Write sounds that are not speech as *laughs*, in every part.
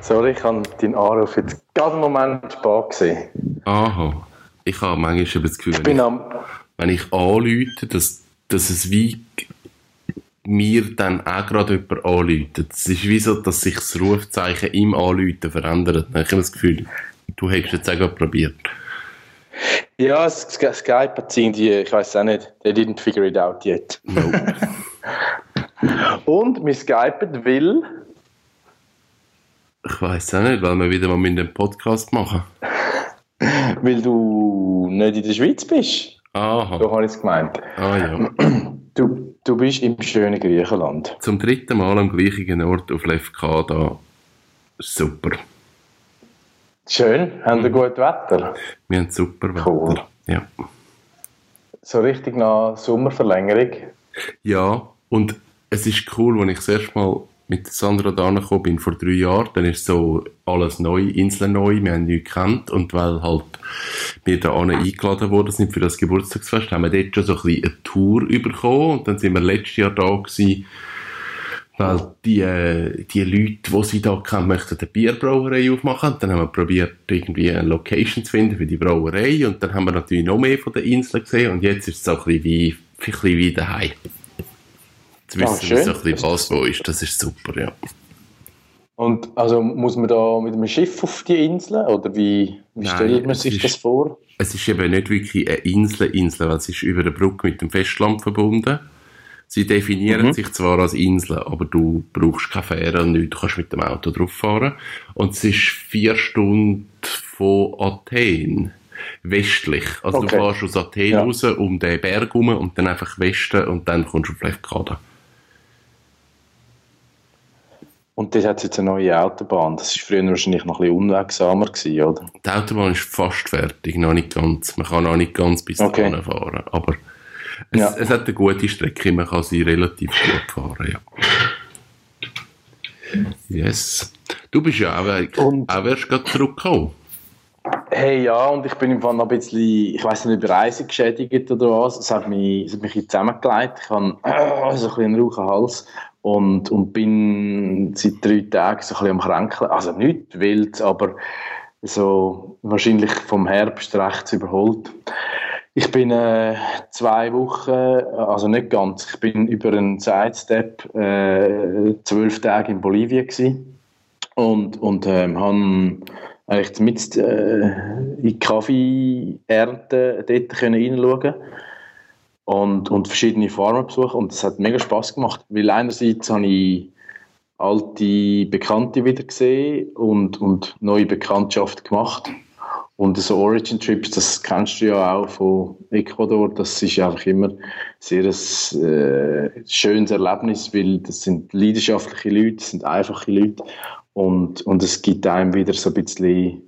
Sorry, ich habe deinen Anruf jetzt gerade einen Moment spät gesehen. Aha. Ich habe manchmal das Gefühl, Ich wenn bin ich, am... wenn ich anrufe, dass, dass es wie mir dann auch gerade jemand anruft. Es ist wie so, dass sich das Rufzeichen im Anrufen verändert. Ich habe das Gefühl, du hättest jetzt auch probiert. Ja, Skype hat irgendwie, ich weiß auch nicht, they didn't figure it out yet. Nope. *laughs* Und wir skypen, weil... ich weiß auch nicht, weil wir wieder mal mit dem Podcast machen. *laughs* Weil du nicht in der Schweiz bist. Aha. So habe ich es gemeint. Ah ja. *clears throat* Du, du bist im schönen Griechenland. Zum dritten Mal am gleichen Ort auf LFK da. Super. Schön, haben wir gutes Wetter. Wir haben super Wetter. Cool. Ja. So richtig nach Sommerverlängerung. Ja, und es ist cool, als ich das erste Mal mit Sandra da bin, vor drei Jahren, dann ist so alles neu, Inseln neu, wir haben nichts gekannt. Und weil halt wir da eingeladen worden sind für das Geburtstagsfest, haben wir dort schon so ein bisschen eine Tour bekommen und dann sind wir letztes Jahr da gewesen, weil die, äh, die Leute, die sie da kennen, möchten eine Bierbrauerei aufmachen. Dann haben wir probiert, irgendwie eine Location zu finden für die Brauerei. Und dann haben wir natürlich noch mehr von der Insel gesehen. Und jetzt ist es so ein bisschen wie, ein bisschen wie daheim. Jetzt Ah, wissen wir schön. so ein bisschen, was wo ist. Das ist super, ja. Und also muss man da mit einem Schiff auf die Insel oder wie, wie Nein, stellt man sich ist- das vor? Es ist eben nicht wirklich eine Insel, Insel, weil es ist über eine Brücke mit dem Festland verbunden. Sie definieren Mhm. sich zwar als Insel, aber du brauchst keine Fähre und nichts, du kannst mit dem Auto drauf fahren. Und es ist vier Stunden von Athen westlich. Also Okay. du fährst aus Athen Ja. raus um den Berg rum und dann einfach Westen und dann kommst du auf Lefkada. Und das hat jetzt eine neue Autobahn. Das war früher wahrscheinlich noch ein bisschen unwegsamer, gewesen, oder? Die Autobahn ist fast fertig, noch nicht ganz. Man kann noch nicht ganz bis Okay. dahin fahren. Aber es, Ja. es hat eine gute Strecke, man kann sie relativ gut fahren, ja. Yes. Du bist ja auch, Und- auch erst gerade zurückgekommen. Hey, ja, und ich bin im Fall noch ein bisschen, ich weiß nicht, über Reise geschädigt oder was. Es hat mich, es hat mich zusammengelegt. Ich habe äh, *clears throat* so ein bisschen einen rauchen Hals und, und bin seit drei Tagen so ein bisschen am Kränkeln. Also nicht wild, aber so wahrscheinlich vom Herbst rechts überholt. Ich bin äh, zwei Wochen, also nicht ganz, ich bin über einen Sidestep äh, zwölf Tage in Bolivien gewesen und, und ähm, habe eigentlich mit äh, in die Kaffeeernte dort können reinschauen und, und verschiedene Farmen besuchen. Und das hat mega Spaß gemacht, weil einerseits habe ich alte Bekannte wieder gesehen und, und neue Bekanntschaften gemacht. Und so Origin Trips, das kennst du ja auch von Ecuador, das ist einfach immer sehr ein äh, schönes Erlebnis, weil das sind leidenschaftliche Leute, das sind einfache Leute. Und, und es gibt einem wieder so ein bisschen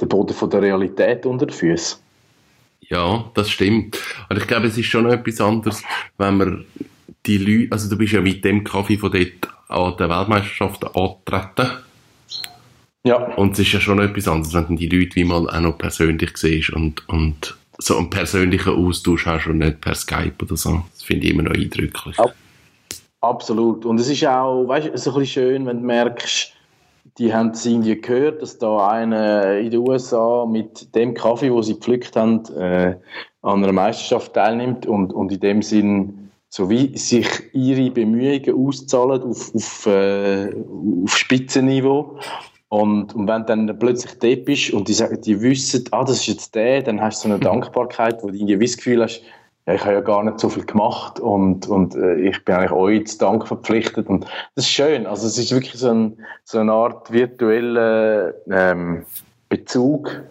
den Boden von der Realität unter den Füßen. Ja, das stimmt. Und ich glaube, es ist schon etwas anderes, wenn man die Leute, also du bist ja mit dem Kaffee von dort an der Weltmeisterschaft angetreten. Ja, Und es ist ja schon etwas anderes, wenn du die Leute wie mal auch noch persönlich siehst und, und so einen persönlichen Austausch hast und nicht per Skype oder so. Das finde ich immer noch eindrücklich. Ab- absolut. Und es ist auch, weißt du, so ein bisschen schön, wenn du merkst, die haben es irgendwie gehört, dass da einer in den USA mit dem Kaffee, wo sie gepflückt haben, äh, an einer Meisterschaft teilnimmt und, und in dem Sinn so wie sich ihre Bemühungen auszahlen auf, auf, äh, auf Spitzenniveau. Und, und wenn du dann plötzlich dort bist und die, sagen, die wissen, ah, das ist jetzt der, dann hast du so eine Dankbarkeit, wo du irgendwie das Gefühl hast, ja, ich habe ja gar nicht so viel gemacht und, und äh, ich bin eigentlich euch zu Dank verpflichtet. Und das ist schön. Also es ist wirklich so, ein, so eine Art virtueller ähm, Bezug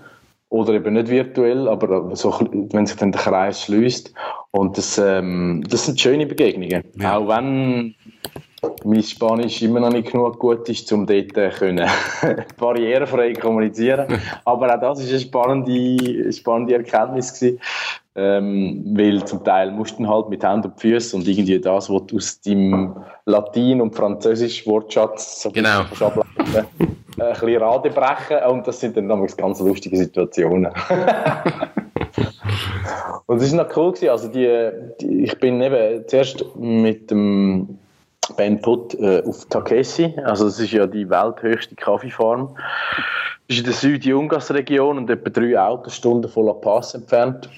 oder eben nicht virtuell, aber so, wenn sich dann der Kreis schließt. Und das, ähm, das sind schöne Begegnungen. Ja. Auch wenn mein Spanisch immer noch nicht genug gut ist, um dort äh, können *laughs* barrierefrei kommunizieren. *laughs* Aber auch das ist eine spannende, spannende Erkenntnis gewesen. Ähm, weil zum Teil musst du halt mit Händen und Füßen und irgendwie das, was du aus deinem Latein- und Französisch Wortschatz so genau. ableiten, äh, ein bisschen Rade brechen und das sind dann damals ganz lustige Situationen. *laughs* und es war noch cool, gewesen. also die, die, ich bin eben zuerst mit dem Ben Putt äh, auf Takeshi, also das ist ja die welthöchste Kaffeefarm. Das ist in der Süd-Jungas-Region und etwa drei Autostunden von La Paz entfernt.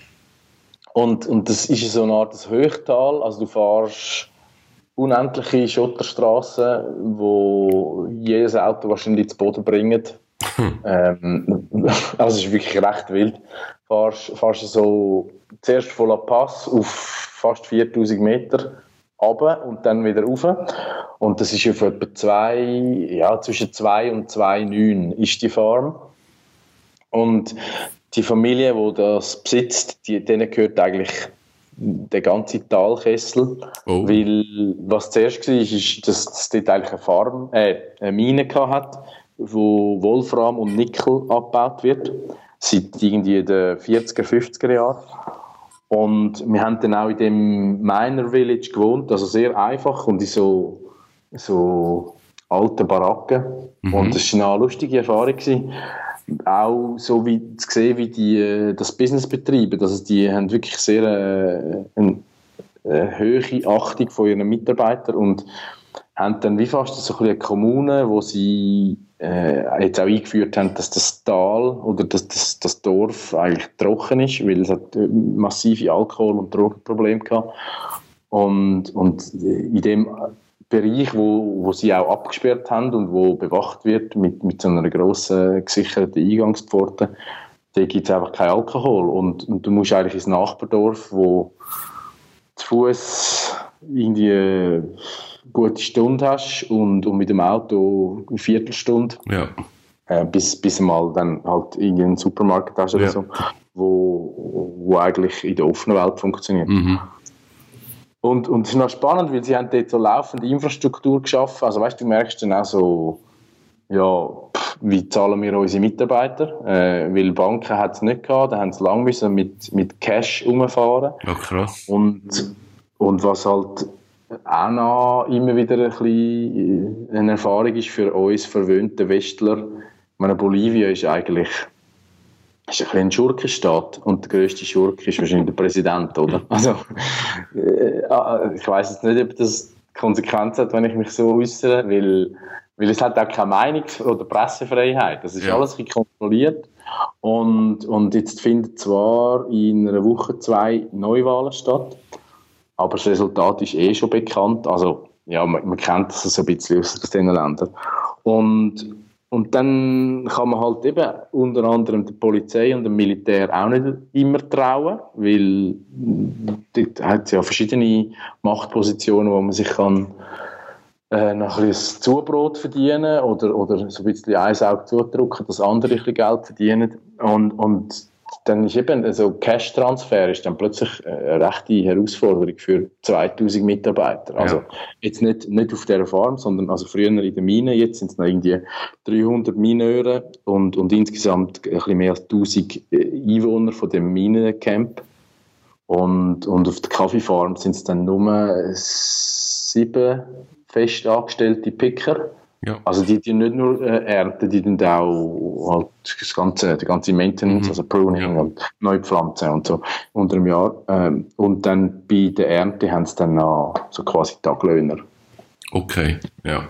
Und, und das ist so eine Art Höchtal, also du fährst unendliche Schotterstraßen, wo jedes Auto wahrscheinlich zu Boden bringt. Hm. Ähm, *laughs* also es ist wirklich recht wild. Fahrst, fahrst so zuerst von La Paz auf fast 4000 Meter runter und dann wieder rauf. Und das ist auf etwa zwei, ja, zwischen 2 und 2,9 ist die Farm. Und die Familie, die das besitzt, die, denen gehört eigentlich der ganze Talkessel. Oh. Weil was zuerst war, ist, dass es dort eigentlich eine Farm, äh, eine Mine hat, wo Wolfram und Nickel abgebaut wird. Seit irgendwie den 40er, 50er Jahren. Und wir haben dann auch in dem Miner Village gewohnt, also sehr einfach und in so, so alten Baracken. Mhm. Und das war eine lustige Erfahrung. Gewesen. Auch so wie zu sehen, wie die äh, das Business betreiben. Also die haben wirklich sehr äh, eine, eine hohe Achtung von ihren Mitarbeitern und haben dann wie fast so eine Kommune, wo sie äh, jetzt auch eingeführt haben, dass das Tal oder dass das, das Dorf eigentlich trocken ist, weil es hat äh, massive Alkohol- und Drogenprobleme gehabt. Und, und in dem Bereich, wo, wo sie auch abgesperrt haben und wo bewacht wird mit, mit so einer grossen gesicherten Eingangspforte, da gibt es einfach keinen Alkohol. Und, und du musst eigentlich ins Nachbardorf, wo zu Fuß irgendwie eine gute Stunde hast und, und mit dem Auto eine Viertelstunde. Ja. Äh, bis, bis mal dann halt in einen Supermarkt hast oder ja. so, wo, wo eigentlich in der offenen Welt funktioniert. Mhm. Und, und es ist noch spannend, weil sie haben dort so laufende Infrastruktur geschaffen. Also weißt du, du merkst dann auch so, ja, wie zahlen wir unsere Mitarbeiter? Äh, weil Banken hat es nicht gehabt, da haben sie lange müssen mit, mit Cash umfahren. Ja, krass. Und, und was halt auch noch immer wieder ein bisschen eine Erfahrung ist für uns verwöhnte Westler. Ich meine, Bolivien ist eigentlich ist ein, ein Schurkenstaat und der größte Schurke ist wahrscheinlich der Präsident, oder? Also, äh, ah, ich weiß jetzt nicht, ob das Konsequenzen hat, wenn ich mich so äußere, weil, weil es hat auch keine Meinungs- oder Pressefreiheit. Das ist ja. alles ein kontrolliert. Und, und jetzt finden zwar in einer Woche zwei Neuwahlen statt, aber das Resultat ist eh schon bekannt. Also, ja, man, man kennt das so ein bisschen aus den Ländern. Und und dann kann man halt eben unter anderem der Polizei und dem Militär auch nicht immer trauen, weil dort hat es ja verschiedene Machtpositionen, wo man sich kann äh, noch ein bisschen Zubrot verdienen oder, oder so ein bisschen eins Auge zudrücken, dass andere ein bisschen Geld verdienen. Und, und dann ist eben, also Cash-Transfer ist dann plötzlich eine rechte Herausforderung für 2000 Mitarbeiter. Also jetzt nicht, nicht auf dieser Farm, sondern also früher in der Mine, jetzt sind es noch irgendwie 300 Mineure und, und insgesamt ein bisschen mehr als 1000 äh, Einwohner von dem Minencamp. Und, und auf der Kaffeefarm sind es dann nur sieben fest angestellte Picker ja. Also die, die nicht nur äh, ernten, die dann auch halt das ganze, die ganze Maintenance, mhm. also Pruning ja. und Neupflanzen und so unter einem Jahr. Ähm, und dann bei der Ernte haben sie dann noch so quasi Taglöhner. Okay, ja.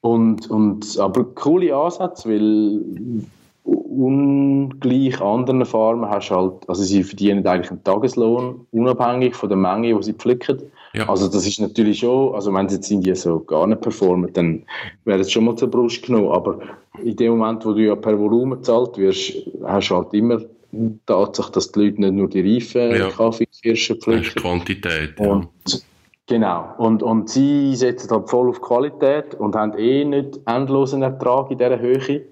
Und, und, aber coole Ansätze, weil ungleich anderen Farmen hast halt, also sie verdienen eigentlich einen Tageslohn, unabhängig von der Menge, die sie pflücken. Ja. Also das ist natürlich schon, also wenn sie jetzt Indien so gar nicht performen, dann wäre es schon mal zur Brust genommen, aber in dem Moment, wo du ja per Volumen zahlt wirst, hast du halt immer die Tatsache, dass die Leute nicht nur die reifen ja. Kaffeekirschen pflücken. Das ist Quantität, ja. Und, genau, und, und sie setzen halt voll auf Qualität und haben eh nicht endlosen Ertrag in dieser Höhe.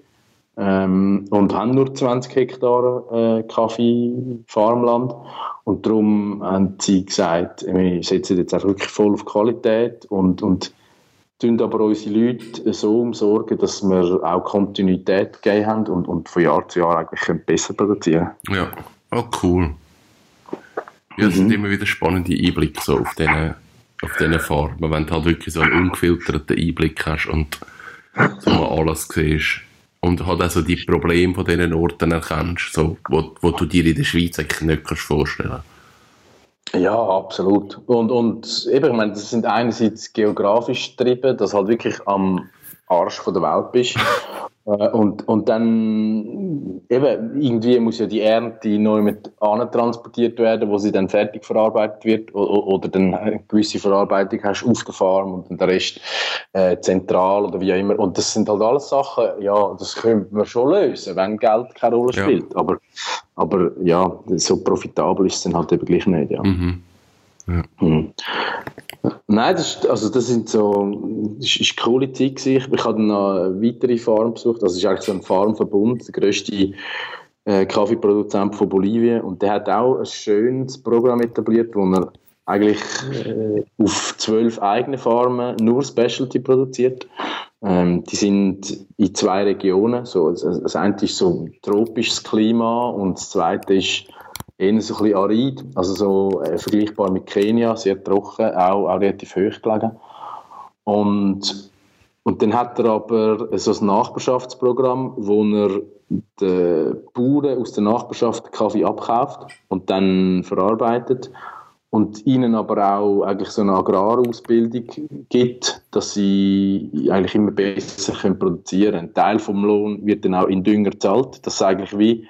Ähm, und haben nur 20 Hektar äh, Kaffee-Farmland. Und darum haben sie gesagt, wir setzen jetzt auch wirklich voll auf Qualität und, und tun aber unsere Leute so umsorgen, dass wir auch Kontinuität gegeben haben und, und von Jahr zu Jahr eigentlich besser produzieren Ja, oh cool. Ja, es mhm. sind immer wieder spannende Einblicke so auf diesen auf diesen Farben, wenn du halt wirklich so einen ungefilterten Einblick hast und so mal alles siehst und halt auch so die Probleme von diesen Orten erkennst, so, wo, wo du dir in der Schweiz eigentlich nicht kannst vorstellen ja, absolut. Und, und eben, ich meine, das sind einerseits geografisch getrieben, dass halt wirklich am Arsch von der Welt bist. Äh, und, und dann eben, irgendwie muss ja die Ernte neu mit transportiert werden, wo sie dann fertig verarbeitet wird oder, oder dann eine gewisse Verarbeitung hast auf der Farm und dann der Rest äh, zentral oder wie auch immer. Und das sind halt alles Sachen, ja, das könnte man schon lösen, wenn Geld keine Rolle spielt. Ja. Aber, aber ja, so profitabel ist es dann halt eben gleich nicht. Ja. Mhm. Ja. Mhm. Nein, das, ist, also das sind so, das ist eine coole Zeit. Ich habe dann noch eine weitere Farm besucht. Das ist eigentlich so ein Farmverbund, der grösste äh, Kaffeeproduzent von Bolivien. Und der hat auch ein schönes Programm etabliert, wo er eigentlich äh, auf zwölf eigene Farmen nur Specialty produziert. Ähm, die sind in zwei Regionen. So, das, das eine ist so tropisches Klima und das zweite ist eher so ein bisschen arid, also so äh, vergleichbar mit Kenia, sehr trocken, auch, auch relativ hoch gelegen. Und, und dann hat er aber so ein Nachbarschaftsprogramm, wo er den Bauern aus der Nachbarschaft Kaffee abkauft und dann verarbeitet und ihnen aber auch eigentlich so eine Agrarausbildung gibt, dass sie eigentlich immer besser können produzieren können. Ein Teil vom Lohn wird dann auch in Dünger gezahlt. Das ist eigentlich wie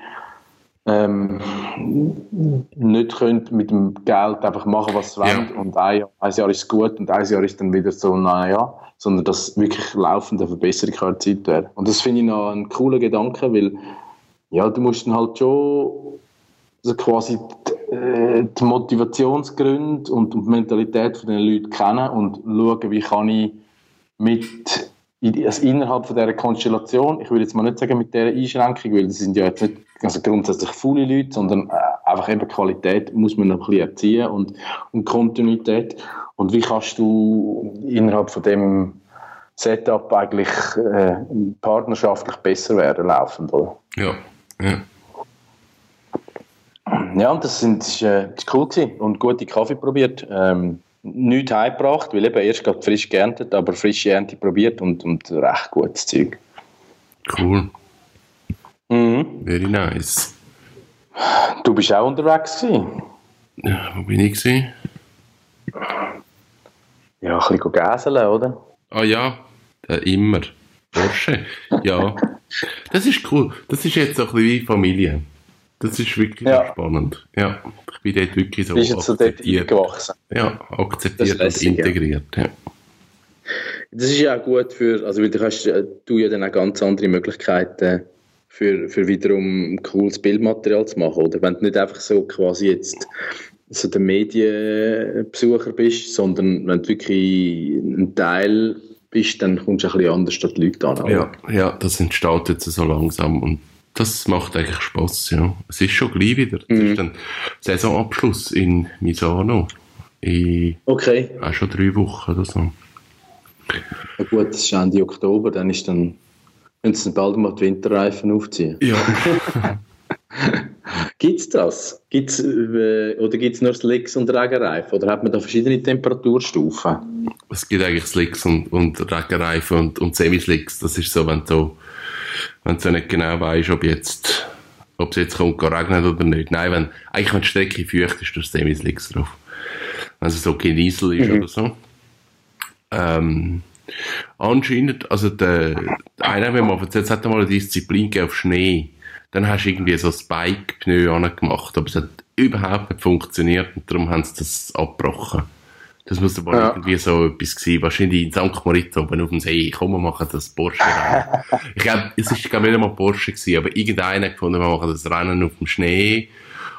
ähm, nicht könnt mit dem Geld einfach machen, was sie ja. wollen und ein Jahr, ein Jahr ist gut und ein Jahr ist dann wieder so, naja, sondern dass wirklich laufende Verbesserung erzielt werden. Und das finde ich noch ein cooler Gedanke, weil ja, du musst dann halt schon also quasi die, äh, die Motivationsgründe und die Mentalität von den Leuten kennen und schauen, wie kann ich mit also innerhalb von dieser Konstellation, ich würde jetzt mal nicht sagen mit dieser Einschränkung, weil das sind ja jetzt nicht also grundsätzlich faule Leute, sondern äh, einfach eben Qualität muss man noch ein bisschen erziehen und, und Kontinuität. Und wie kannst du innerhalb von dem Setup eigentlich äh, partnerschaftlich besser werden laufend, oder? Ja, ja. Ja, und das, sind, das, ist, äh, das ist cool gewesen und gute Kaffee probiert. Ähm, nichts heimgebracht, weil eben erst gerade frisch geerntet, aber frische Ernte probiert und, und recht gutes Zeug. Cool. Mhm. Very nice. Du bist auch unterwegs gewesen? Ja, wo bin ich gewesen? Ja, ein bisschen gäseln, oder? Ah ja, äh, immer. Porsche. Ja. *laughs* Das ist cool. Das ist jetzt so ein bisschen wie Familie. Das ist wirklich ja. spannend. Ja, ich bin dort wirklich so Bist akzeptiert. So gewachsen. Ja, akzeptiert und integriert. Ja. Das ist ja auch gut für, also weil du hast äh, du ja dann auch ganz andere Möglichkeiten für, für wiederum cooles Bildmaterial zu machen, oder? Wenn du nicht einfach so quasi jetzt so der Medienbesucher bist, sondern wenn du wirklich ein Teil bist, dann kommst du ein bisschen anders statt die Leute an. Ja, ja, das entsteht jetzt so langsam und das macht eigentlich Spaß, ja. Es ist schon gleich wieder. Es mhm. ist dann Saisonabschluss in Misano. In okay. Auch schon drei Wochen oder so. Ja gut, das ist Ende Oktober, dann ist dann, wenn sie bald mal die Winterreifen aufziehen. Ja. *laughs* gibt es das? Gibt's, äh, oder gibt es nur Slicks und Regenreifen? Oder hat man da verschiedene Temperaturstufen? Es gibt eigentlich Slicks und, und Regenreifen und, und Semislicks. Das ist so, wenn du wenn du nicht genau weißt, ob jetzt, ob es jetzt kommt, regnet oder nicht. Nein, wenn, eigentlich wenn die Strecke feucht ist, durch Semis links drauf. Wenn es so Genießel ist mhm. oder so. Ähm, anscheinend, also der, der einer, wenn man erzählt, hat mal eine Disziplin auf Schnee. Dann hast du irgendwie so Spike-Pneu gemacht, aber es hat überhaupt nicht funktioniert und darum haben sie das abgebrochen. Das muss aber ja. irgendwie so etwas gewesen. Wahrscheinlich in St. Moritz oben auf dem See. Komm, wir machen das Porsche Rennen. *laughs* ich glaube, es ist gar nicht einmal Porsche gewesen, aber irgendeiner gefunden, wir machen das Rennen auf dem Schnee.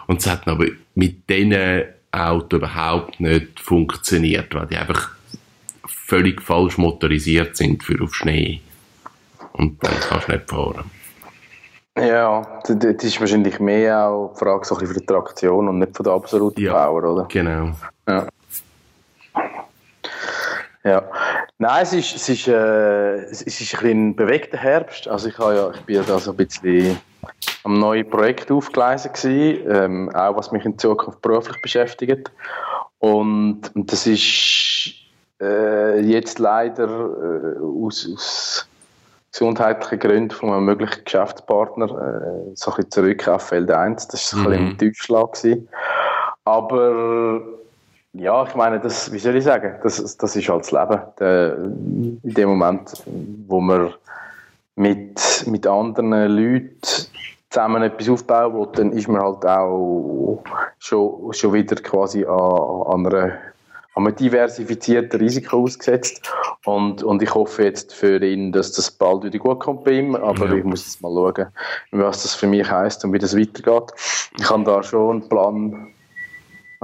Und es hat aber mit diesen Autos überhaupt nicht funktioniert, weil die einfach völlig falsch motorisiert sind für auf Schnee. Und dann kannst du nicht fahren. Ja, das ist wahrscheinlich mehr auch die Frage so ein bisschen für die Traktion und nicht von der absoluten ja, Power, oder? Genau. Ja. Ja, nein, es ist, es ist, äh, es ist ein ein bewegter Herbst. Also ich, habe ja, ich bin da so ein bisschen am neuen Projekt aufgeleisen gewesen, ähm, auch was mich in Zukunft beruflich beschäftigt. Und, und das ist äh, jetzt leider äh, aus, aus gesundheitlichen Gründen von einem möglichen Geschäftspartner äh, so ein bisschen zurück auf Feld 1. Das war mhm. ein bisschen ein Tiefschlag. Gewesen. Aber ja, ich meine, das, wie soll ich sagen, das, das ist halt das Leben. Der, in dem Moment, wo man mit, mit anderen Leuten zusammen etwas aufbauen will, dann ist man halt auch schon, schon wieder quasi an, an einer an einem diversifizierten Risiko ausgesetzt. Und, und ich hoffe jetzt für ihn, dass das bald wieder gut kommt bei ihm. Aber ja. ich muss jetzt mal schauen, was das für mich heisst und wie das weitergeht. Ich habe da schon einen Plan,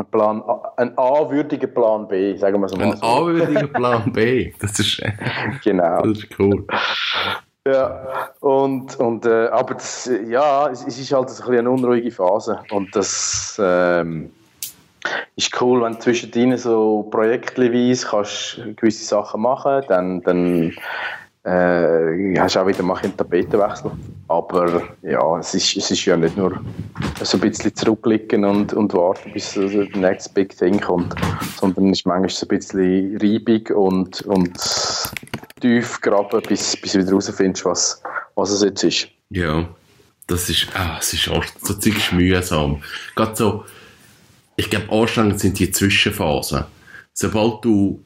einen Plan, einen A-würdigen Plan B, sagen wir so mal. Ein A-würdiger Plan B, das ist, genau. das ist cool. Ja, und, und, äh, aber das, ja, es, es, ist halt ein bisschen eine unruhige Phase und das, ähm, ist cool, wenn du zwischendrin so projektweise kannst gewisse Sachen machen dann, dann äh, hast auch wieder mal einen Tapetenwechsel. Aber ja, es ist, es ist ja nicht nur so ein bisschen zurückblicken und, und warten, bis der next big thing kommt, sondern es ist manchmal so ein bisschen reibig und, und tief graben, bis, bis du wieder herausfindest, was, was es jetzt ist. Ja, das ist, ah, es ist auch so ziemlich mühsam. Gerade so, ich glaube, anstrengend sind die Zwischenphasen. Sobald du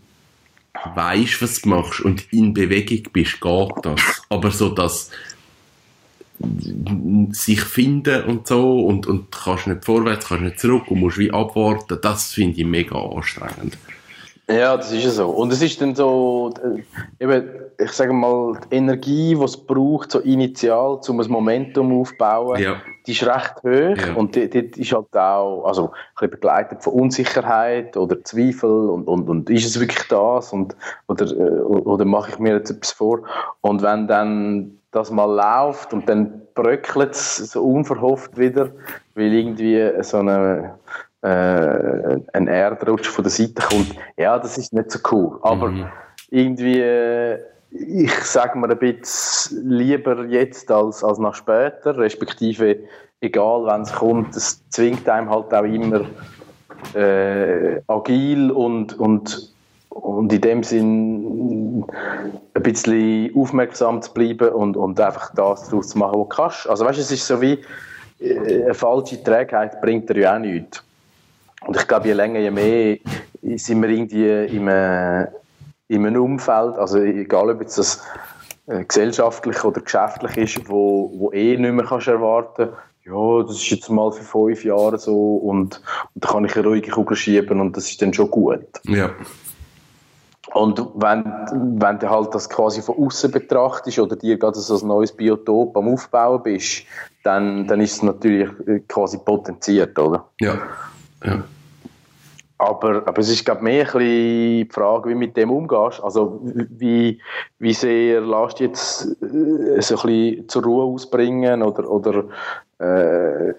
weißt, was du machst und in Bewegung bist, geht das. Aber so dass sich finden und so und, und kannst nicht vorwärts, kannst nicht zurück und musst wie abwarten, das finde ich mega anstrengend. Ja, das ist ja so. Und es ist dann so, äh, eben, ich sage mal, die Energie, die es braucht, so initial, um ein Momentum aufzubauen, ja. die ist recht hoch. Ja. Und die, die ist halt auch, also, ein bisschen begleitet von Unsicherheit oder Zweifel und, und, und ist es wirklich das? Und, oder, äh, oder mache ich mir jetzt etwas vor? Und wenn dann das mal läuft und dann bröckelt es so unverhofft wieder, weil irgendwie so eine äh, ein Erdrutsch von der Seite kommt, ja, das ist nicht so cool. Aber mhm. irgendwie, äh, ich sage mir ein bisschen lieber jetzt als, als nach später, respektive egal, wenn es kommt, es zwingt einem halt auch immer äh, agil und, und, und in dem Sinn ein bisschen aufmerksam zu bleiben und, und einfach das daraus zu machen, was du kannst. Also weißt du, es ist so wie äh, eine falsche Trägheit bringt dir ja auch nichts. Und ich glaube, je länger, je mehr sind wir irgendwie in einem, in einem Umfeld, also egal ob jetzt das äh, gesellschaftlich oder geschäftlich ist, wo, wo eh nicht mehr kannst erwarten ja, das ist jetzt mal für fünf Jahre so und, und da kann ich eine ruhige Kugel schieben und das ist dann schon gut. Ja. Und wenn, wenn du halt das quasi von außen betrachtest oder dir gerade so ein neues Biotop am Aufbauen bist, dann, dann ist es natürlich quasi potenziert, oder? Ja. Ja. Aber, aber es ist, glaube mehr ein die Frage, wie du mit dem umgehst. Also, wie, wie sehr lässt du jetzt äh, so ein bisschen zur Ruhe ausbringen oder, oder äh,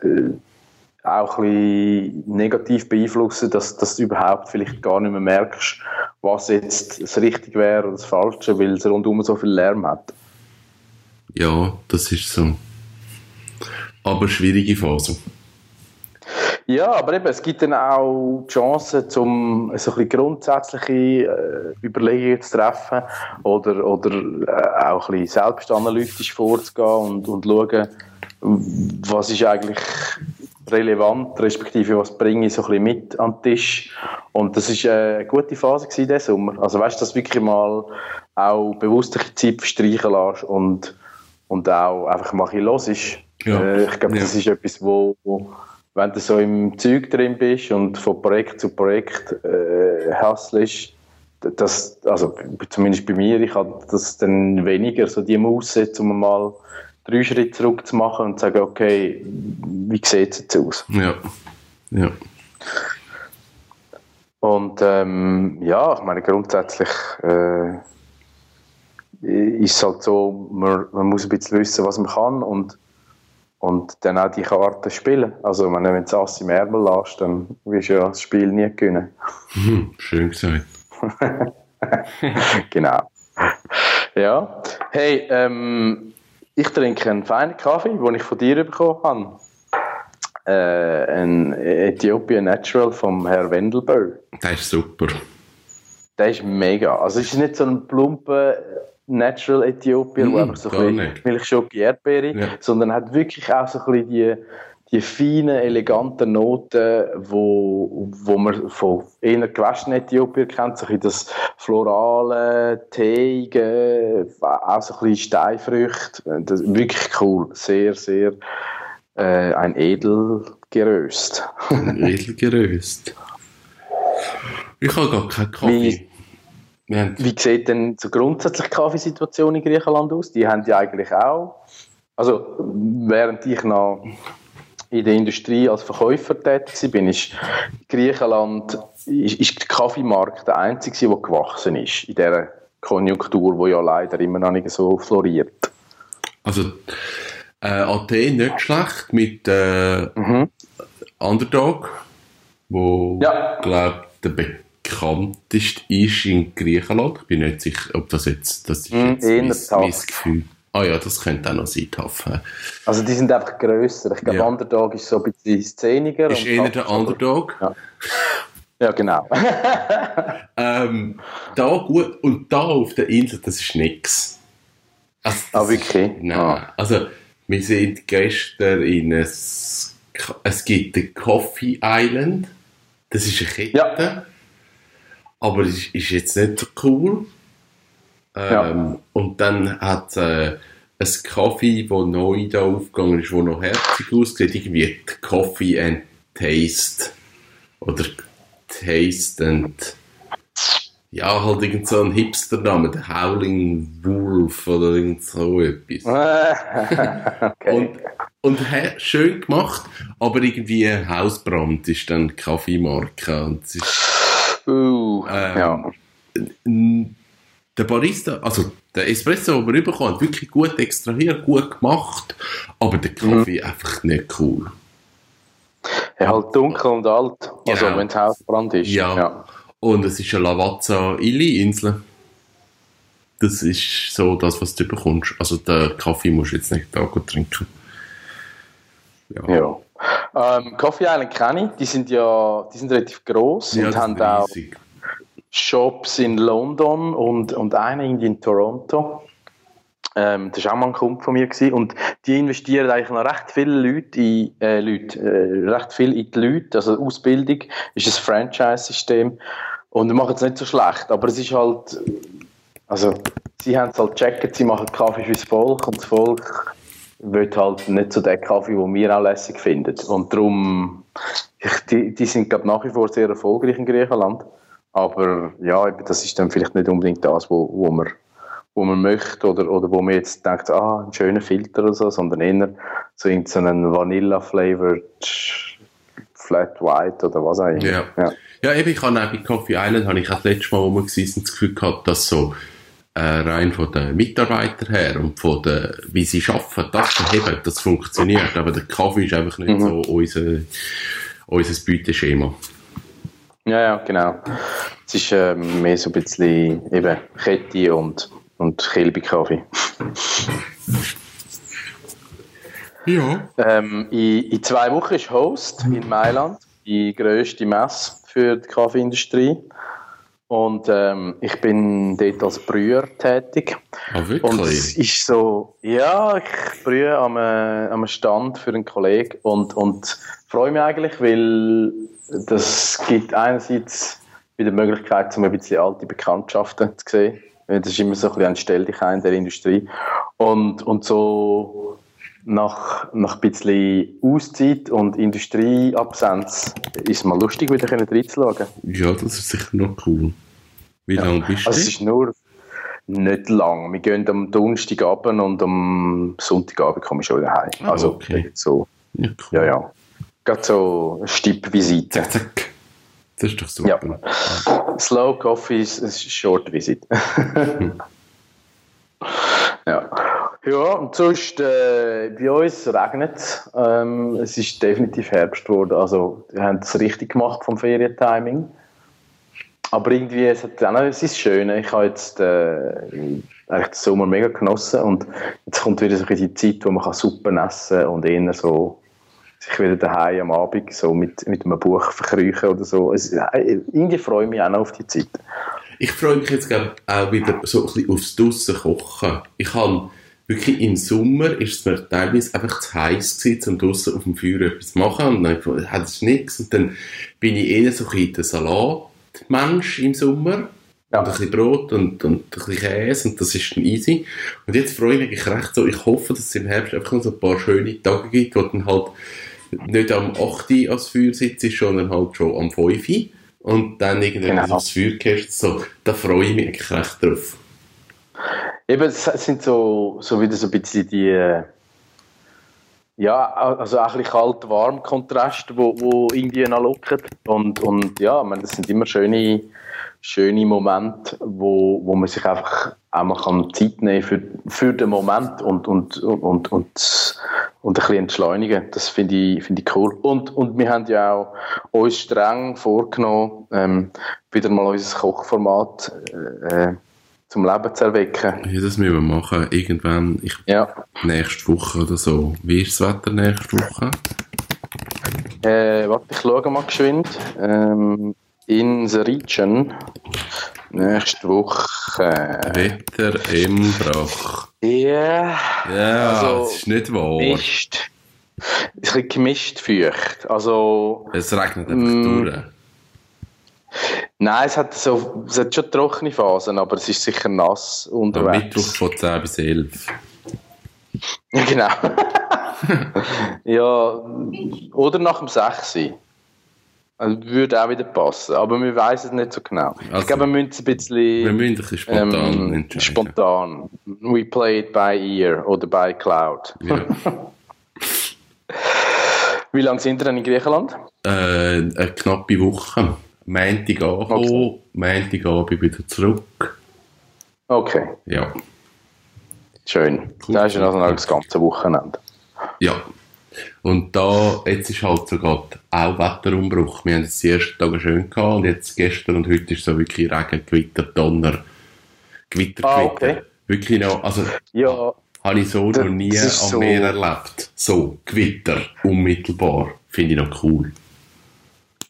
auch ein bisschen negativ beeinflussen, dass, dass du überhaupt vielleicht gar nicht mehr merkst, was jetzt das Richtige wäre oder das Falsche, weil es rundum so viel Lärm hat. Ja, das ist so. Aber schwierige Phase. Ja, aber eben, es gibt dann auch die Chance, um so ein bisschen grundsätzliche äh, Überlegungen zu treffen oder, oder äh, auch ein bisschen selbstanalytisch vorzugehen und, und schauen, was ist eigentlich relevant, respektive was bringe ich so ein bisschen mit an den Tisch. Und das war eine gute Phase gewesen, diesen Sommer. Also weißt du, dass du wirklich mal auch bewusst Zeit verstreichen lässt und, und auch einfach mal ein bisschen los ist. Ja. Äh, ich glaube, ja. das ist etwas, wo, wo wenn du so im Zeug drin bist und von Projekt zu Projekt äh, hasselst, das, also zumindest bei mir, ich habe das dann weniger so die Muße, um mal drei Schritte zurück zu machen und zu sagen, okay, wie sieht es jetzt aus? Ja, ja. Und ähm, ja, ich meine grundsätzlich äh, ist es halt so, man, man muss ein bisschen wissen, was man kann und und dann auch die Karten spielen. Also wenn du das im Ärmel lässt, dann wirst du ja das Spiel nie gewinnen. Hm, schön gesagt. *laughs* genau. Ja. Hey, ähm, ich trinke einen feinen Kaffee, den ich von dir bekommen habe. Äh, ein Ethiopian Natural vom Herr Wendelböll. Der ist super. Der ist mega. Also es ist nicht so ein plumper Natural Äthiopier, Mm, wo einfach so ein bisschen Milchschoki Erdbeere, Ja. sondern hat wirklich auch so ein bisschen die, die feinen, eleganten Noten, wo, wo man von eher gewaschenen Äthiopier kennt, so ein das florale, teige, auch so ein bisschen Steinfrüchte. Das ist wirklich cool. Sehr, sehr äh, ein Edelgeröst. Edelgeröst. Ich habe gar keinen *laughs* Kaffee. Wie sieht denn so grundsätzlich die Kaffeesituation in Griechenland aus? Die haben die eigentlich auch. Also, während ich noch in der Industrie als Verkäufer tätig war, ist Griechenland ist, ist der Kaffeemarkt der einzige, der gewachsen ist in dieser Konjunktur, die ja leider immer noch nicht so floriert. also, äh, Athen nicht schlecht mit äh, Mhm. Underdog, wo, Ja. glaube der bekannteste ist in Griechenland. Ich bin nicht sicher, ob das jetzt, das ist Mm, jetzt eher mein, mein Gefühl. Ah ja, das könnte auch noch sein, Taf. Also, die sind einfach grösser. Ich glaube, Ja. Underdog ist so ein bisschen szeniger. Ist eher der ist Underdog. Ja, genau. *laughs* *laughs* Ähm, da gut, und da auf der Insel, das ist nix. Also, das Ah, wirklich? Nein. Ah. Also, wir sind gestern in ein, es gibt den Coffee Island. Das ist eine Kette. Ja. Aber ist, ist jetzt nicht so cool. Ähm, Ja. Und dann hat äh, ein Kaffee, das neu da aufgegangen ist, wo noch herzig aussieht, irgendwie Coffee and Taste. Oder Taste and ja, halt irgend so ein Hipster-Name, der Howling Wolf oder irgend so etwas. *laughs* okay. Und, und hä, schön gemacht, aber irgendwie Hausbrand ist dann Kaffeemarke. Und es ist, uh, ähm, ja. der Barista, also der Espresso, den wir bekommen, hat wirklich gut extrahiert, gut gemacht, aber der Kaffee einfach nicht cool. Ja, halt dunkel und alt. Also, Genau. wenn es Hausbrand ist. Ja. Und es ist eine Lavazza Ili Insel. Das ist so das, was du bekommst. Also den Kaffee musst du jetzt nicht da gut trinken. Ja. ja. Ähm, Coffee Island kenne ich. Die sind ja die sind relativ gross Ja, und haben ist auch riesig. Shops in London und, und irgendwie in Toronto. Ähm, das war auch mal ein Kumpel von mir. Gewesen. Und die investieren eigentlich noch recht viele Leute in, äh, Leute, äh, recht viel in die Leute. Also Ausbildung ist ein Franchise-System. Und machen es nicht so schlecht. Aber es ist halt, also, sie haben es halt gecheckt, sie machen Kaffee fürs Volk und das Volk will halt nicht so den Kaffee, den wir auch lässig finden. Und darum, ich, die, die sind glaube nach wie vor sehr erfolgreich in Griechenland. Aber ja, das ist dann vielleicht nicht unbedingt das, wo, wo, man, wo man möchte oder, oder wo man jetzt denkt, ah, ein schöner Filter oder so, sondern eher so in so einen Vanilla-flavored Flat White oder was auch immer. Ja. ja. Ja, eben, ich habe auch bei Coffee Island, habe ich auch das letzte Mal, wo wir waren, das Gefühl gehabt, dass so äh, rein von den Mitarbeitern her und von der, wie sie arbeiten, das verheben, das funktioniert. Aber der Kaffee ist einfach nicht Mhm. so unser, unser Beuteschema. Ja, ja, genau. Es ist ähm, mehr so ein bisschen eben Kette und, und Kilby-Kaffee. *laughs* Ja. Ähm, in, in zwei Wochen ist Host in Mailand, die grösste Messe für die Kaffeeindustrie. Und ähm, ich bin dort als Brüher tätig. Ah, Und wirklich? es ist so, ja, ich brühe am, äh, am Stand für einen Kollegen und, und freue mich eigentlich, weil das gibt einerseits wieder die Möglichkeit, um ein bisschen alte Bekanntschaften zu sehen. Das ist immer so ein bisschen ein Stell dich ein in der Industrie. Und, und so nach, nach ein bisschen Auszeit und Industrieabsenz ist es mal lustig, wieder reinzuschauen. Ja, das ist sicher noch cool. Wie lange bist du? Also es ist nur nicht lang. Wir gehen am Donnerstagabend und am Sonntagabend komme ich schon wieder heim. Ah, also okay. so, ja, cool. ja, ja. Gerade so Stippvisite. Das ist doch super. Slow Coffee ist Short Visit. *laughs* ja. Ja, und sonst äh, bei uns regnet es. Ähm, es ist definitiv Herbst geworden. Also, wir haben es richtig gemacht vom Ferientiming. aber irgendwie, es hat auch noch es ist schön. Ich habe jetzt äh, eigentlich den Sommer mega genossen und jetzt kommt wieder so die Zeit, wo man kann Suppen essen und eher so sich wieder daheim am Abend so mit, mit einem Buch verkrüchen oder so. Es, äh, irgendwie freue ich mich auch noch auf die Zeit. Ich freue mich jetzt glaub, auch wieder so ein bisschen aufs Dussen kochen. Ich habe wirklich im Sommer ist es mir teilweise einfach zu heiß gewesen, um draussen auf dem Feuer etwas zu machen und dann hat es nichts und dann bin ich eher so ein der Salatmensch im Sommer ja. und ein bisschen Brot und, und ein bisschen Käse und das ist dann easy. Und jetzt freue ich mich recht so, ich hoffe, dass es im Herbst einfach noch so ein paar schöne Tage gibt, wo dann halt nicht am 8. als Feuer sitzt, sondern halt schon am 5. Und dann irgendwie genau. aufs Feuer gehst. So, da freue ich mich recht drauf. Eben, es sind so, so wieder so ein bisschen die, äh, ja, also auch ein bisschen kalt-warm Kontrast, wo, wo irgendwie noch lockert. Und, und ja, ich meine, das sind immer schöne, schöne Momente, wo, wo man sich einfach auch mal kann Zeit nehmen für, für den Moment und, und, und, und, und, und ein bisschen entschleunigen. Das finde ich, finde ich cool. Und, und wir haben ja auch uns streng vorgenommen, ähm, wieder mal unser Kochformat äh, zum Leben zu erwecken. Ja, das müssen wir machen. Irgendwann, ich, ja. nächste Woche oder so. Wie ist das Wetter nächste Woche? Äh, warte, ich schaue mal geschwind. Ähm, in the region. Nächste Woche. Wetter im Brach. Ja. Ja, also, das ist nicht wahr. Gemischt. Ein bisschen gemischt feucht. Also. Es regnet einfach mm, durch. Nein, es hat, so, es hat schon trockene Phasen, aber es ist sicher nass unterwegs. Am Mittwoch von 10 bis 11. Ja, genau. *laughs* ja, oder nach dem 6. Also, würde auch wieder passen, aber wir wissen es nicht so genau. Also, ich glaube, wir müssen es ein bisschen, wir müssen ein bisschen spontan ähm, entscheiden. Spontan. We play it by ear oder by cloud. Ja. *laughs* *laughs* Wie lange sind wir denn in Griechenland? Äh, eine knappe Woche. Montag angekommen, okay. Montagabend wieder zurück. Okay. Ja. Schön. Cool. Das ist ja also noch das ganze Wochenende. Ja. Und da, jetzt ist halt sogar auch Wetterumbruch. Wir haben es die ersten Tage schön gehabt und jetzt gestern und heute ist so wirklich Regen, Gewitter, Donner, Gewitter, ah, Gewitter. Okay. Wirklich noch, also, ja, habe ich so noch nie am so Meer erlebt. So, Gewitter, unmittelbar. Finde ich noch cool.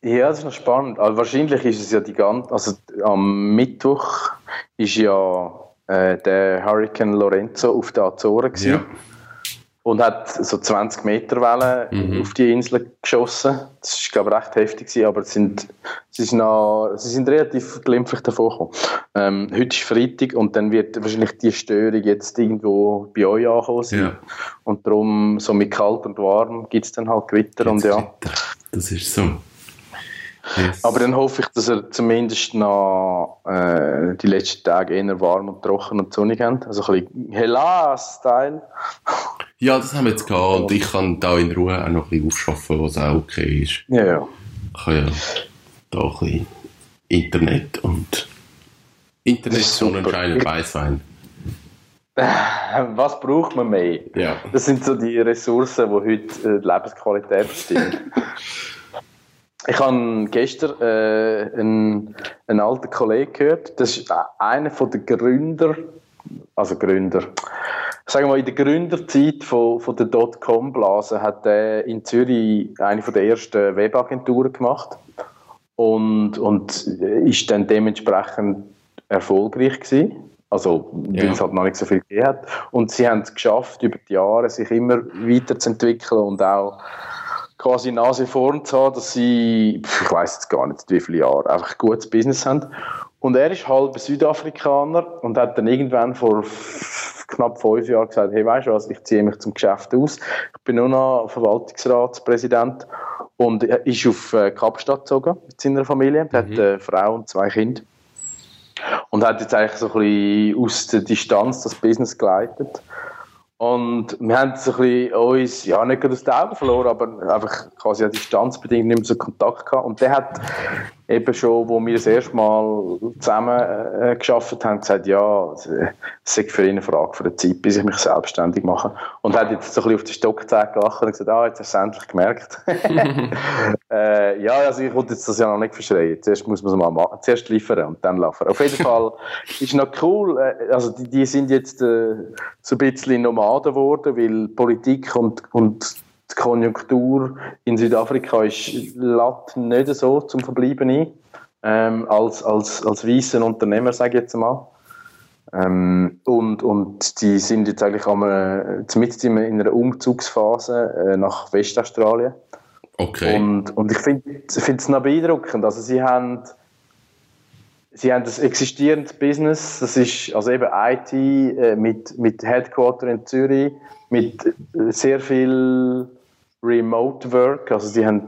Ja, das ist noch spannend. Also wahrscheinlich ist es ja die ganze, also am Mittwoch ist ja äh, der Hurricane Lorenzo auf der Azoren gewesen. Ja. und hat so 20 Meter Wellen mhm. auf die Insel geschossen. Das ist glaube ich recht heftig gewesen, aber sind, sie, sind noch, sie sind relativ glimpflich davor gekommen. Ähm, heute ist Freitag und dann wird wahrscheinlich die Störung jetzt irgendwo bei euch ankommen sein. Ja. Und darum so mit kalt und warm gibt es dann halt Gewitter Gibt's und ja. Das ist so. Yes. Aber dann hoffe ich, dass er zumindest noch äh, die letzten Tage eher warm und trocken und sonnig haben. Also ein bisschen Hellas-Style. Ja, das haben wir jetzt gehabt und ich kann da in Ruhe auch noch ein bisschen aufschaffen, was auch okay ist. Ja, ja. Ich habe ja da ein bisschen Internet und Internet und anscheinend Weißwein. *laughs* Was braucht man mehr? Ja. Das sind so die Ressourcen, die heute äh, die Lebensqualität bestimmen. *laughs* Ich habe gestern äh, einen, einen alten Kollegen gehört, das ist einer von den Gründer, also Gründer, sagen wir mal, in der Gründerzeit von, von der Dotcom-Blase hat er in Zürich eine von der ersten Webagenturen gemacht und, und ist dann dementsprechend erfolgreich gewesen. Also, weil ja. es halt noch nicht so viel gegeben hat. Und sie haben es geschafft, über die Jahre sich immer weiterzuentwickeln und auch quasi Nase vorn zu haben, dass sie, ich weiß jetzt gar nicht, wie viele Jahre, einfach gutes Business haben. Und er ist halb Südafrikaner und hat dann irgendwann vor knapp fünf Jahren gesagt, hey, weißt du was, ich ziehe mich zum Geschäft aus. Ich bin nur noch Verwaltungsratspräsident und er ist auf äh, Kapstadt gezogen mit seiner Familie. Er mhm. hat eine Frau und zwei Kinder. Und hat jetzt eigentlich so ein bisschen aus der Distanz das Business geleitet. Und wir haben so ein bisschen uns, ja, nicht aus den Augen verloren, aber einfach quasi an distanzbedingt nicht mehr so Kontakt gehabt. Und der hat eben schon, wo wir das erste Mal zusammen äh, geschafft haben, gesagt, ja, es sei für ihn eine Frage für die Zeit, bis ich mich selbstständig mache. Und hat jetzt so ein bisschen auf den Stockzeit gelacht und gesagt, ah, jetzt hast du es endlich gemerkt. *laughs* *laughs* äh, ja, also ich wollte jetzt das ja noch nicht verschreien. Zuerst muss man es mal machen. Zuerst liefern und dann laufen. Auf jeden Fall *laughs* ist noch cool, äh, also die, die sind jetzt äh, so ein bisschen Nomaden geworden, weil Politik und, und die Konjunktur in Südafrika ist lädt nicht so zum Verbleiben ein, ähm, als, als, als weißen Unternehmer, sage ich jetzt mal. Ähm, und, und die sind jetzt eigentlich am, äh, in einer Umzugsphase äh, nach Westaustralien. Okay. Und, und ich finde es noch beeindruckend. Also sie haben, sie haben das existierende Business, das ist also eben IT äh, mit, mit Headquarter in Zürich, mit äh, sehr viel Remote Work, also sie haben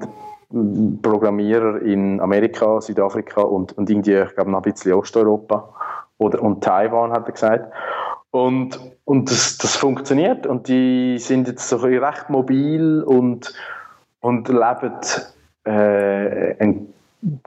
Programmierer in Amerika, Südafrika und, und irgendwie, ich glaube, noch ein bisschen Osteuropa oder, und Taiwan, hat er gesagt. Und, und das, das funktioniert und die sind jetzt so recht mobil und, und leben äh, einen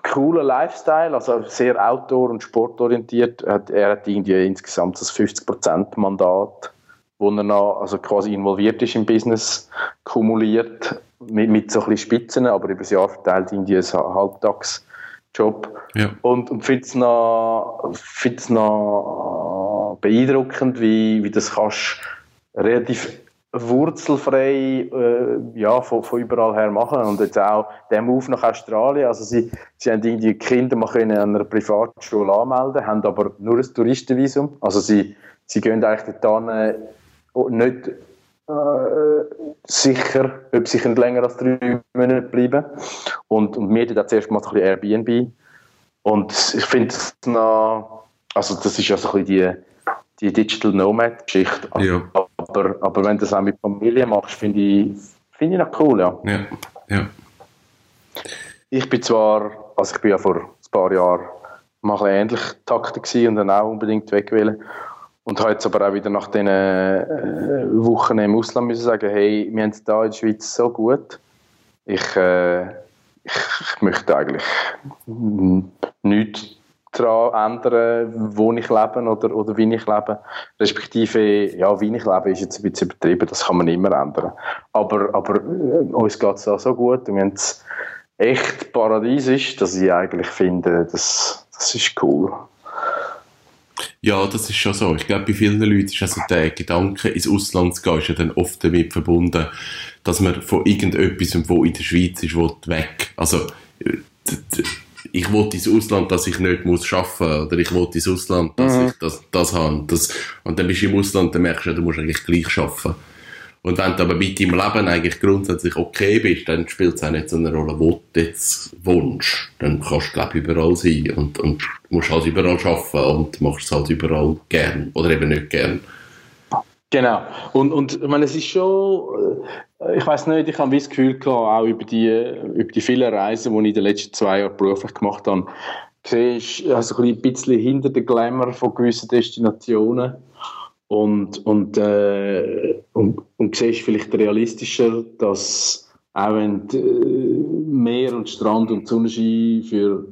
coolen Lifestyle, also sehr outdoor- und sportorientiert. Er hat, irgendwie insgesamt das 50%-Mandat wo er noch also quasi involviert ist im Business, kumuliert mit, mit so ein bisschen Spitzen, aber über das Jahr verteilt in einen Halbtagsjob. Ja. Und, und finde es noch, find's noch beeindruckend, wie, wie das kannst relativ wurzelfrei äh, ja, von, von überall her machen und jetzt auch der Move nach Australien, also sie, sie haben irgendwie Kinder mal können an einer Privatschule anmelden, haben aber nur ein Touristenvisum, also sie, sie gehen eigentlich dort nicht äh, sicher, ob sie länger als drei Monate bleiben. Und, und wir da zuerst mal ein bisschen Airbnb. Und ich finde es noch, also das ist ja so ein bisschen die, die Digital Nomad-Geschichte. Ja. Aber, aber wenn du das auch mit Familie machst, finde ich, find ich noch cool, ja. ja. ja. Ich bin zwar, also ich bin ja vor ein paar Jahren mal ein ähnlich taktig und dann auch unbedingt weg wollen. Und habe jetzt aber auch wieder nach diesen äh, Wochen im Ausland müssen sagen, hey, wir haben es hier in der Schweiz so gut. Ich, äh, ich, ich, möchte eigentlich nichts daran ändern, wo ich lebe oder, oder wie ich lebe. Respektive, ja, wie ich lebe, ist jetzt ein bisschen übertrieben, das kann man immer ändern. Aber, aber äh, uns geht es so gut und wir haben es echt paradiesisch, dass ich eigentlich finde, das, das ist cool. Ja, das ist schon so. Ich glaube, bei vielen Leuten ist also der Gedanke, ins Ausland zu gehen, ist ja dann oft damit verbunden, dass man von irgendetwas, wo in der Schweiz ist, will, weg. Also, ich will ins Ausland, dass ich nicht muss arbeiten oder ich will ins Ausland, dass mhm. ich das, das habe. Das, und dann bist du im Ausland, dann merkst du, du musst eigentlich gleich arbeiten. Und wenn du aber mit deinem Leben eigentlich grundsätzlich okay bist, dann spielt es auch nicht so eine Rolle, wo du jetzt wohnst. Dann kannst du, glaube überall sein und, und musst halt überall arbeiten und machst es halt überall gern oder eben nicht gern. Genau. Und, und ich meine, es ist schon, äh, ich weiß nicht, ich habe das Gefühl gehabt, auch über die, über die vielen Reisen, die ich in den letzten zwei Jahren beruflich gemacht habe, siehst also ein bisschen hinter den Glamour von gewissen Destinationen und, und, äh, und, und siehst vielleicht realistischer, dass auch wenn du äh, Meer und Strand und Sonnenschein für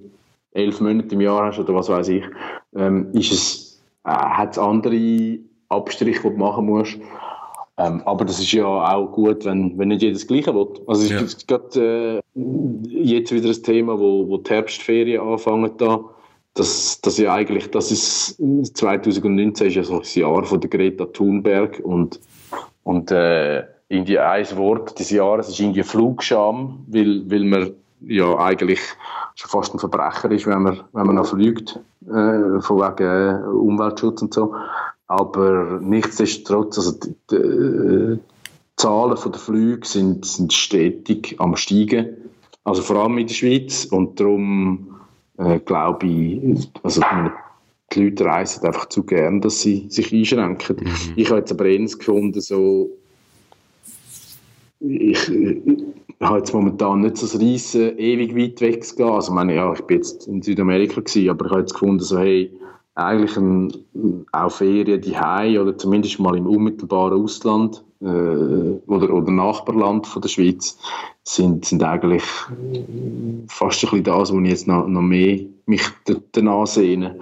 elf Monate im Jahr hast oder was weiß ich, ähm, ist es, äh, hat es andere Abstriche, die du machen musst. Ähm, aber das ist ja auch gut, wenn, wenn nicht jedes Gleiche will. Also es ja. ist gerade äh, jetzt wieder ein Thema, wo, wo die Herbstferien anfangen da das, das ja eigentlich, das ist 2019 ist ja so das Jahr von der Greta Thunberg und, und äh, irgendwie ein Wort des Jahres ist irgendwie Flugscham, weil, weil man ja eigentlich schon fast ein Verbrecher ist, wenn man, wenn man noch fliegt, äh, von wegen äh, Umweltschutz und so. Aber nichtsdestotrotz, also die, die, die Zahlen der Flüge sind, sind stetig am steigen, also vor allem in der Schweiz und darum äh, glaube ich, also die Leute reisen einfach zu gern, dass sie sich einschränken. Mhm. Ich habe jetzt aber eins gefunden, so ich, ich habe jetzt momentan nicht so das Reisen ewig weit weg zu gehen. Also, ich meine, ja, ich bin jetzt in Südamerika gewesen, aber ich habe jetzt gefunden, so, hey, eigentlich ein, auch Ferien die oder zumindest mal im unmittelbaren Ausland äh, oder, oder Nachbarland von der Schweiz sind, sind eigentlich fast ein bisschen das, wo ich jetzt noch, noch mehr mich danach sehne.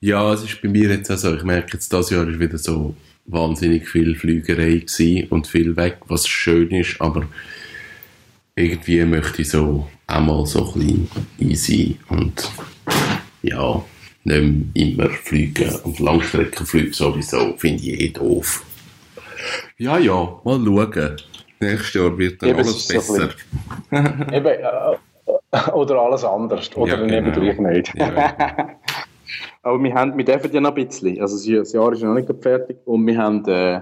Ja, es ist bei mir jetzt auch so. Ich merke jetzt, das Jahr ist wieder so wahnsinnig viel Flügerei gewesen und viel weg, was schön ist, aber irgendwie möchte ich so einmal so ein bisschen easy und ja, nicht immer fliegen und Langstreckenflüge sowieso finde ich eh doof. Ja, ja, mal schauen. Nächstes Jahr wird dann Eben, es alles so besser. Eben, äh, oder alles anders. Oder Ja, eben genau. gleich nicht. Ja. *laughs* Aber wir, haben, wir dürfen ja noch ein bisschen. Also das Jahr- das ist noch nicht fertig. Und wir haben äh,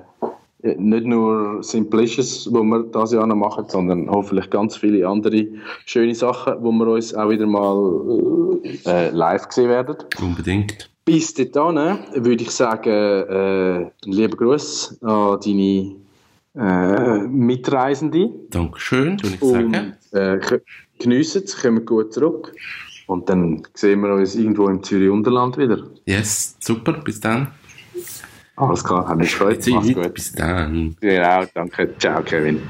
nicht nur Simplicious, was wir dieses Jahr noch machen, sondern hoffentlich ganz viele andere schöne Sachen, wo wir uns auch wieder mal äh, live sehen werden. Unbedingt. Bis dahin würde ich sagen, äh, einen lieben Gruß an deine äh, Mitreisende. Dankeschön, würde ich sagen. Und äh, geniessen es, kommen gut zurück. Und dann sehen wir uns irgendwo im Zürich-Unterland wieder. Yes, super, bis dann. Alles klar, hat mich gefreut. Mach's Zeit, gut. bis dann. Genau, danke. Ciao, Kevin.